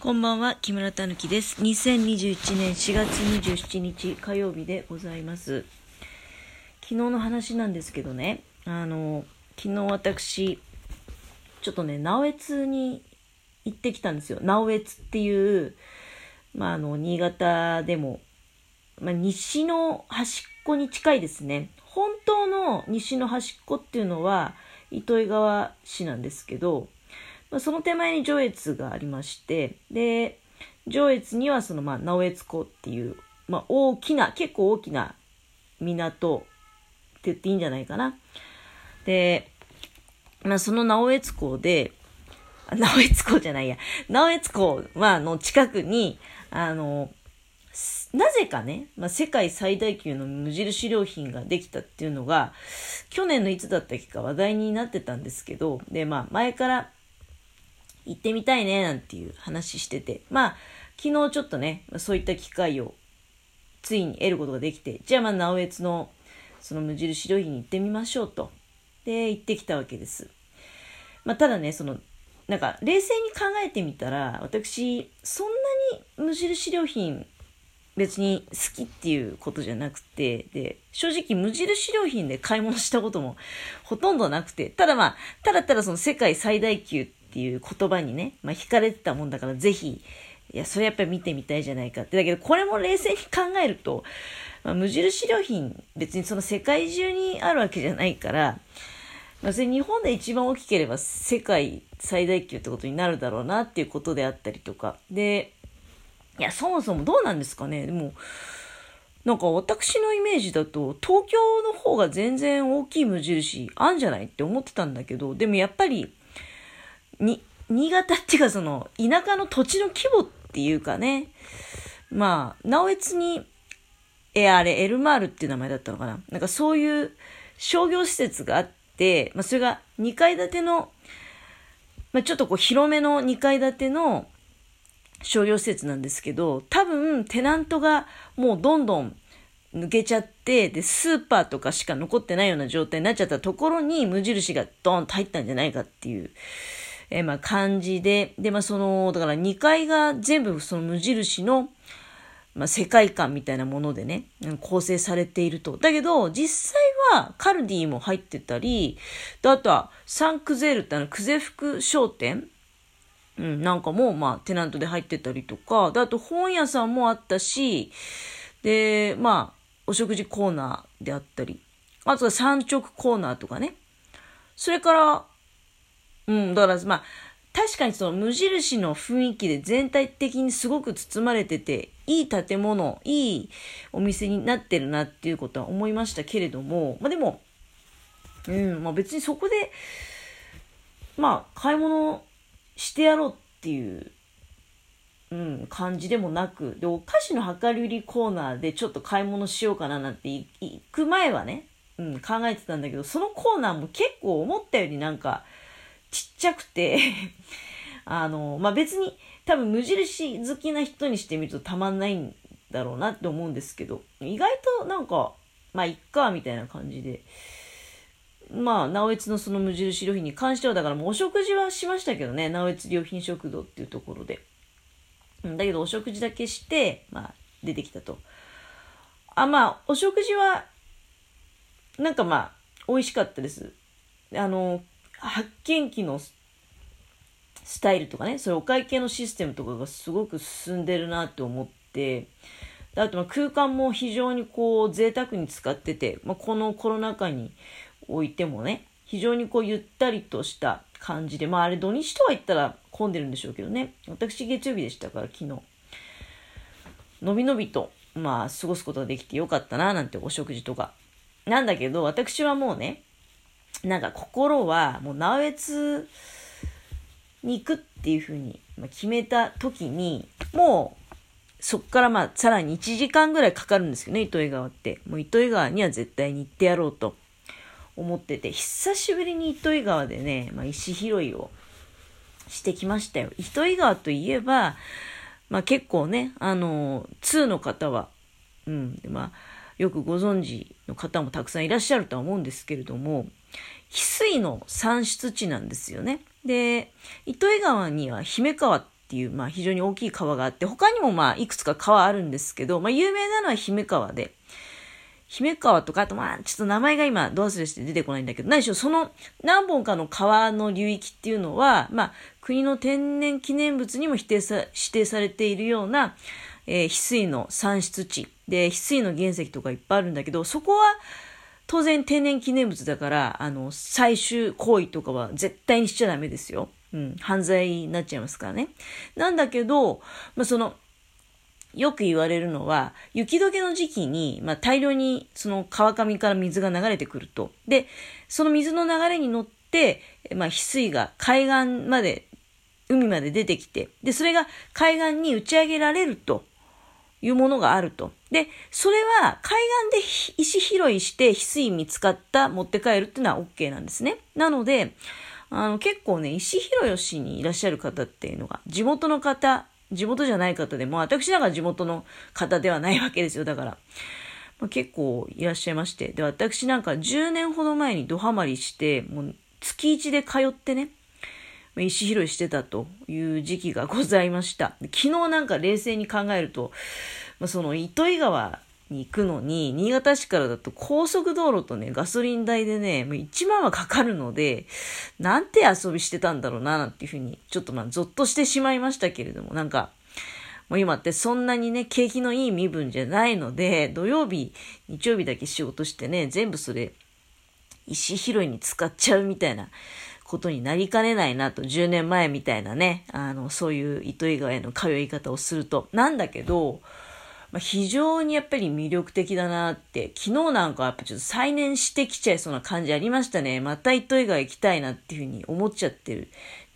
こんばんは、木村たぬきです。2021年4月27日火曜日でございます。昨日の話なんですけどね、あの、昨日私、ちょっとね、直江津に行ってきたんですよ。直江津っていう、まあ、あの、新潟でも、まあ、西の端っこに近いですね。本当の西の端っこっていうのは、糸魚川市なんですけど、まあ、その手前に上越がありまして、で、上越にはその、まあ、直江津港っていう、まあ、大きな、結構大きな港って言っていいんじゃないかな。で、まあ、その直江津港で、直江津港じゃないや、直江津港は、の近くに、あの、なぜかね、まあ、世界最大級の無印良品ができたっていうのが、去年のいつだったっけか話題になってたんですけど、で、まあ、前から行ってみたいね、なんていう話してて、まあ、昨日ちょっとね、そういった機会をついに得ることができて、じゃあまあ、直江津のその無印良品に行ってみましょうと。で、行ってきたわけです。まあ、ただね、その、なんか、冷静に考えてみたら、私、そんなに無印良品、別に好きっていうことじゃなくて、で、正直無印良品で買い物したこともほとんどなくて、ただまあ、ただただその世界最大級ってていう言葉にね、まあ惹かれてたもんだからぜひ、いや、それやっぱり見てみたいじゃないかって。だけどこれも冷静に考えると、まあ、無印良品別にその世界中にあるわけじゃないから、まあ、それ日本で一番大きければ世界最大級ってことになるだろうなっていうことであったりとか。で、いや、そもそもどうなんですかね。でも、なんか私のイメージだと、東京の方が全然大きい無印あんじゃないって思ってたんだけど、でもやっぱり、に、新潟っていうかその、田舎の土地の規模っていうかね、まあ、直江津に、え、あれ、エルマールっていう名前だったのかな。なんかそういう商業施設があって、まあそれが2階建ての、まあちょっとこう広めの2階建ての商業施設なんですけど、多分テナントがもうどんどん抜けちゃって、で、スーパーとかしか残ってないような状態になっちゃったところに無印がドーンと入ったんじゃないかっていう、えーまあ感じで、で、まあその、だから2階が全部その無印の、まあ、世界観みたいなものでね、構成されていると。だけど、実際はカルディも入ってたり、であとはサンクゼルってあの、クゼ服商店うん、なんかも、まあ、テナントで入ってたりとか、であと本屋さんもあったし、で、まあ、お食事コーナーであったり、あとは産直コーナーとかね。それから、うん、だから、まあ、確かにその無印の雰囲気で全体的にすごく包まれてて、いい建物、いいお店になってるなっていうことは思いましたけれども、まあでも、うん、まあ別にそこで、まあ買い物してやろうっていう、うん、感じでもなく、で、お菓子の量り売りコーナーでちょっと買い物しようかななんて行く前はね、うん、考えてたんだけど、そのコーナーも結構思ったよりなんか、ちっちゃくて あの、まあ、別に多分無印好きな人にしてみるとたまんないんだろうなって思うんですけど、意外となんか、まあ、いっか、みたいな感じで。まあ、直江津のその無印良品に関しては、だからもうお食事はしましたけどね、直江津良品食堂っていうところで。だけどお食事だけして、まあ、出てきたと。あ、まあ、お食事は、なんかまあ、美味しかったです。あの、発見機のスタイルとかね、そういうお会計のシステムとかがすごく進んでるなって思って、あとま空間も非常にこう贅沢に使ってて、まあ、このコロナ禍においてもね、非常にこうゆったりとした感じで、まああれ土日とは言ったら混んでるんでしょうけどね、私月曜日でしたから昨日、のびのびとまあ過ごすことができてよかったななんてお食事とか。なんだけど私はもうね、なんか心はもう直江津に行くっていうふうに決めた時に、もうそっからまあさらに1時間ぐらいかかるんですよね、糸魚川って。もう糸魚川には絶対に行ってやろうと思ってて、久しぶりに糸魚川でね、まあ、石拾いをしてきましたよ。糸魚川といえば、まあ結構ね、あの、2の方は、うん、まあ、よくご存知の方もたくさんいらっしゃるとは思うんですけれども、翡翠の産出地なんですよね。で、糸魚川には姫川っていう、まあ非常に大きい川があって、他にもまあいくつか川あるんですけど、まあ有名なのは姫川で、姫川とか、あとまあちょっと名前が今どうすれして出てこないんだけど、何しろその何本かの川の流域っていうのは、まあ国の天然記念物にも指定さ指定されているような、えー、翡翠の産出地で、翡翠の原石とかいっぱいあるんだけど、そこは当然天然記念物だから、あの、採集行為とかは絶対にしちゃダメですよ。うん、犯罪になっちゃいますからね。なんだけど、まあ、その、よく言われるのは、雪解けの時期に、まあ、大量にその川上から水が流れてくると。で、その水の流れに乗って、まあ、翡翠が海岸まで、海まで出てきて、で、それが海岸に打ち上げられるというものがあると。で、それは海岸で石拾いして翡翠見つかった持って帰るっていうのは OK なんですね。なので、あの、結構ね、石拾いをしにいらっしゃる方っていうのが、地元の方、地元じゃない方でも、私なんか地元の方ではないわけですよ。だから、まあ、結構いらっしゃいまして。で、私なんか10年ほど前にドハマりして、もう月1で通ってね、石拾いしてたという時期がございました。昨日なんか冷静に考えると、まあ、その糸魚川に行くのに、新潟市からだと高速道路とね、ガソリン代でね、もう1万はかかるので、なんて遊びしてたんだろうな、なんていうふうに、ちょっとまあ、ゾッとしてしまいましたけれども、なんか、もう今ってそんなにね、景気のいい身分じゃないので、土曜日、日曜日だけ仕事してね、全部それ、石拾いに使っちゃうみたいなことになりかねないなと、10年前みたいなね、あの、そういう糸魚川への通い方をすると。なんだけど、まあ、非常にやっぱり魅力的だなって、昨日なんかやっぱちょっと再燃してきちゃいそうな感じありましたね。また糸魚川行きたいなっていうふうに思っちゃってる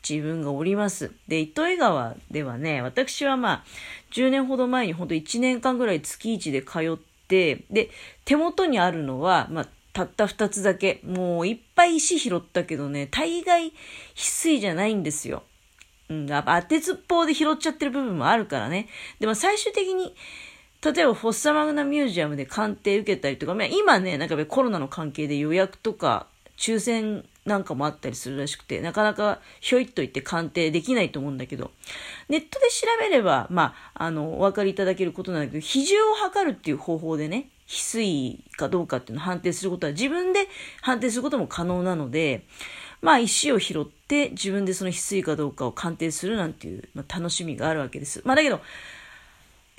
自分がおります。で、糸魚川ではね、私はまあ、10年ほど前にほんと1年間ぐらい月1で通って、で、手元にあるのは、まあ、たった2つだけ。もういっぱい石拾ったけどね、大概翡翠じゃないんですよ。うん、やっぱ当てずっぽうで拾っちゃってる部分もあるからね。でも最終的に例えばフォッサマグナミュージアムで鑑定受けたりとか、今ね、なんかコロナの関係で予約とか抽選なんかもあったりするらしくて、なかなかひょいっと言って鑑定できないと思うんだけど、ネットで調べれば、まあ、あの、お分かりいただけることなんだけど、比重を測るっていう方法でね、翡翠かどうかっていうのを判定することは自分で判定することも可能なので、まあ石を拾って自分でその翡翠かどうかを鑑定するなんていう、まあ、楽しみがあるわけです。まあだけど、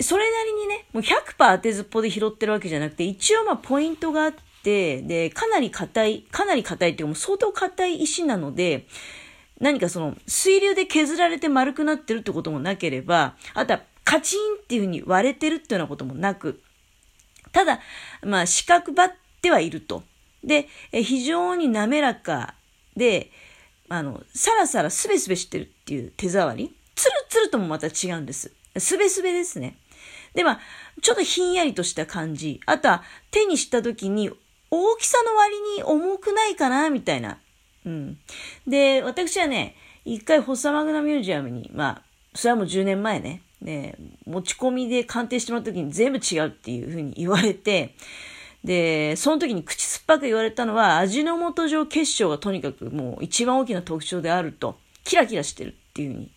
それなりにね、もう100%当てずっぽで拾ってるわけじゃなくて、一応まあポイントがあって、で、かなり硬い、かなり硬いっていうかもう相当硬い石なので、何かその水流で削られて丸くなってるってこともなければ、あとはカチンっていう風に割れてるっていうようなこともなく、ただ、まあ四角ばってはいると。で、え非常に滑らかで、あの、さらさらすべすべしてるっていう手触り。つるつるともまた違うんです。すべすべですね。で、まあ、ちょっとひんやりとした感じ。あとは、手にした時に、大きさの割に重くないかな、みたいな。うん。で、私はね、一回、ホッサマグナミュージアムに、まあ、それはもう10年前ね、ね、持ち込みで鑑定してもらった時に全部違うっていうふうに言われて、で、その時に口酸っぱく言われたのは、味の素状結晶がとにかくもう一番大きな特徴であると、キラキラしてるっていうふうに、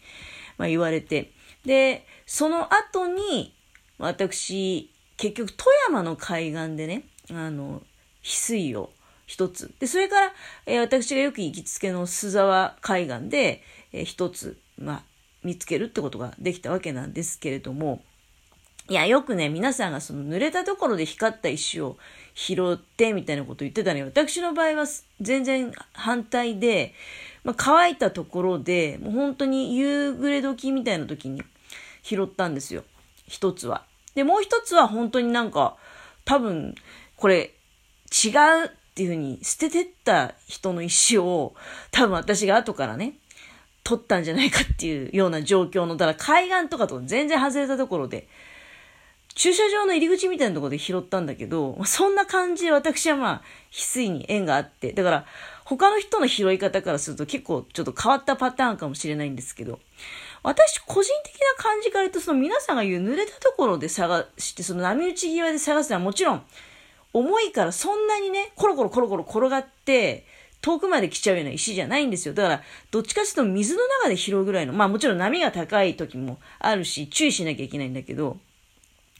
まあ、言われて、で、その後に、私、結局富山の海岸でね、あの、翡翠を一つ。で、それから、えー、私がよく行きつけの須沢海岸で、えー、一つ、まあ、見つけるってことができたわけなんですけれども、いや、よくね、皆さんがその濡れたところで光った石を拾ってみたいなこと言ってたのよ。私の場合は全然反対で、まあ、乾いたところで、もう本当に夕暮れ時みたいな時に拾ったんですよ。一つは。で、もう一つは本当になんか、多分、これ、違うっていうふうに捨ててった人の石を、多分私が後からね、取ったんじゃないかっていうような状況の、だから海岸とかと全然外れたところで、駐車場の入り口みたいなところで拾ったんだけど、そんな感じで私はまあ、翡翠に縁があって、だから、他の人の拾い方からすると結構ちょっと変わったパターンかもしれないんですけど、私個人的な感じから言うと、その皆さんが言う濡れたところで探して、その波打ち際で探すのはもちろん、重いからそんなにね、コロコロコロコロ転がって、遠くまで来ちゃうような石じゃないんですよ。だから、どっちかっていうと水の中で拾うぐらいの、まあもちろん波が高い時もあるし、注意しなきゃいけないんだけど、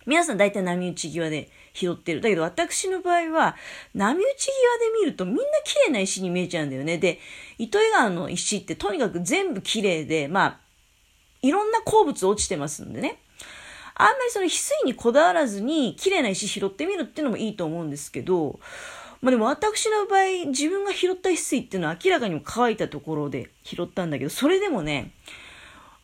皆さん大体波打ち際で拾ってる。だけど私の場合は、波打ち際で見るとみんな綺麗な石に見えちゃうんだよね。で、糸魚川の石ってとにかく全部綺麗で、まあ、いろんな鉱物落ちてますんでね。あんまりその翡翠にこだわらずに綺麗な石拾ってみるっていうのもいいと思うんですけど、まあでも私の場合、自分が拾った翡翠っていうのは明らかにも乾いたところで拾ったんだけど、それでもね、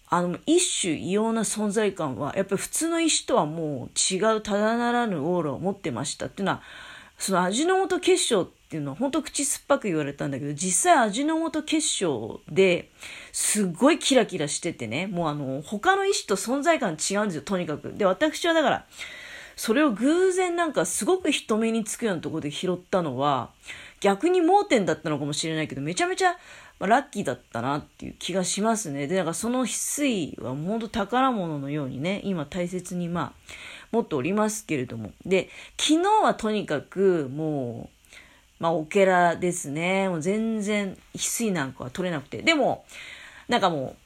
あの、一種異様な存在感は、やっぱり普通の石とはもう違うただならぬオーラを持ってましたっていうのは、その味の素結晶っていうのは本当口酸っぱく言われたんだけど、実際味の素結晶ですごいキラキラしててね、もうあの、他の石と存在感違うんですよ、とにかく。で、私はだから、それを偶然なんかすごく人目につくようなところで拾ったのは、逆に盲点だったのかもしれないけど、めちゃめちゃまあ、ラッキーだったなっていう気がしますね。で、なんかその翡翠は本当宝物のようにね、今大切にまあ持っておりますけれども。で、昨日はとにかくもう、まあオケラですね。もう全然翡翠なんかは取れなくて。でも、なんかもう、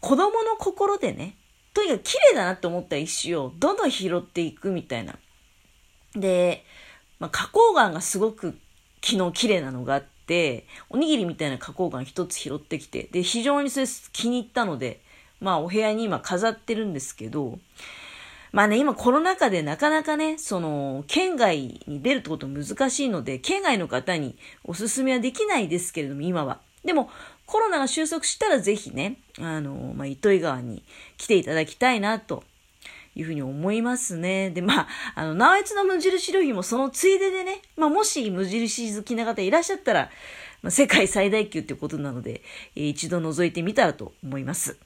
子供の心でね、とにかく綺麗だなって思った石をどんどん拾っていくみたいな。で、まあ、花崗岩がすごく昨日綺麗なのがあって、、おにぎりみたいな加工感一つ拾ってきて、で、非常にそれ気に入ったので、まあお部屋に今飾ってるんですけど、まあね、今コロナ禍でなかなかね、その、県外に出るってこと難しいので、県外の方におすすめはできないですけれども、今は。でも、コロナが収束したらぜひね、あの、まあ、糸魚川に来ていただきたいなというふうに思いますね。で、まあ、あの、直江津の無印良品もそのついででね、まあ、もし無印好きな方いらっしゃったら、まあ、世界最大級ってことなので、一度覗いてみたらと思います。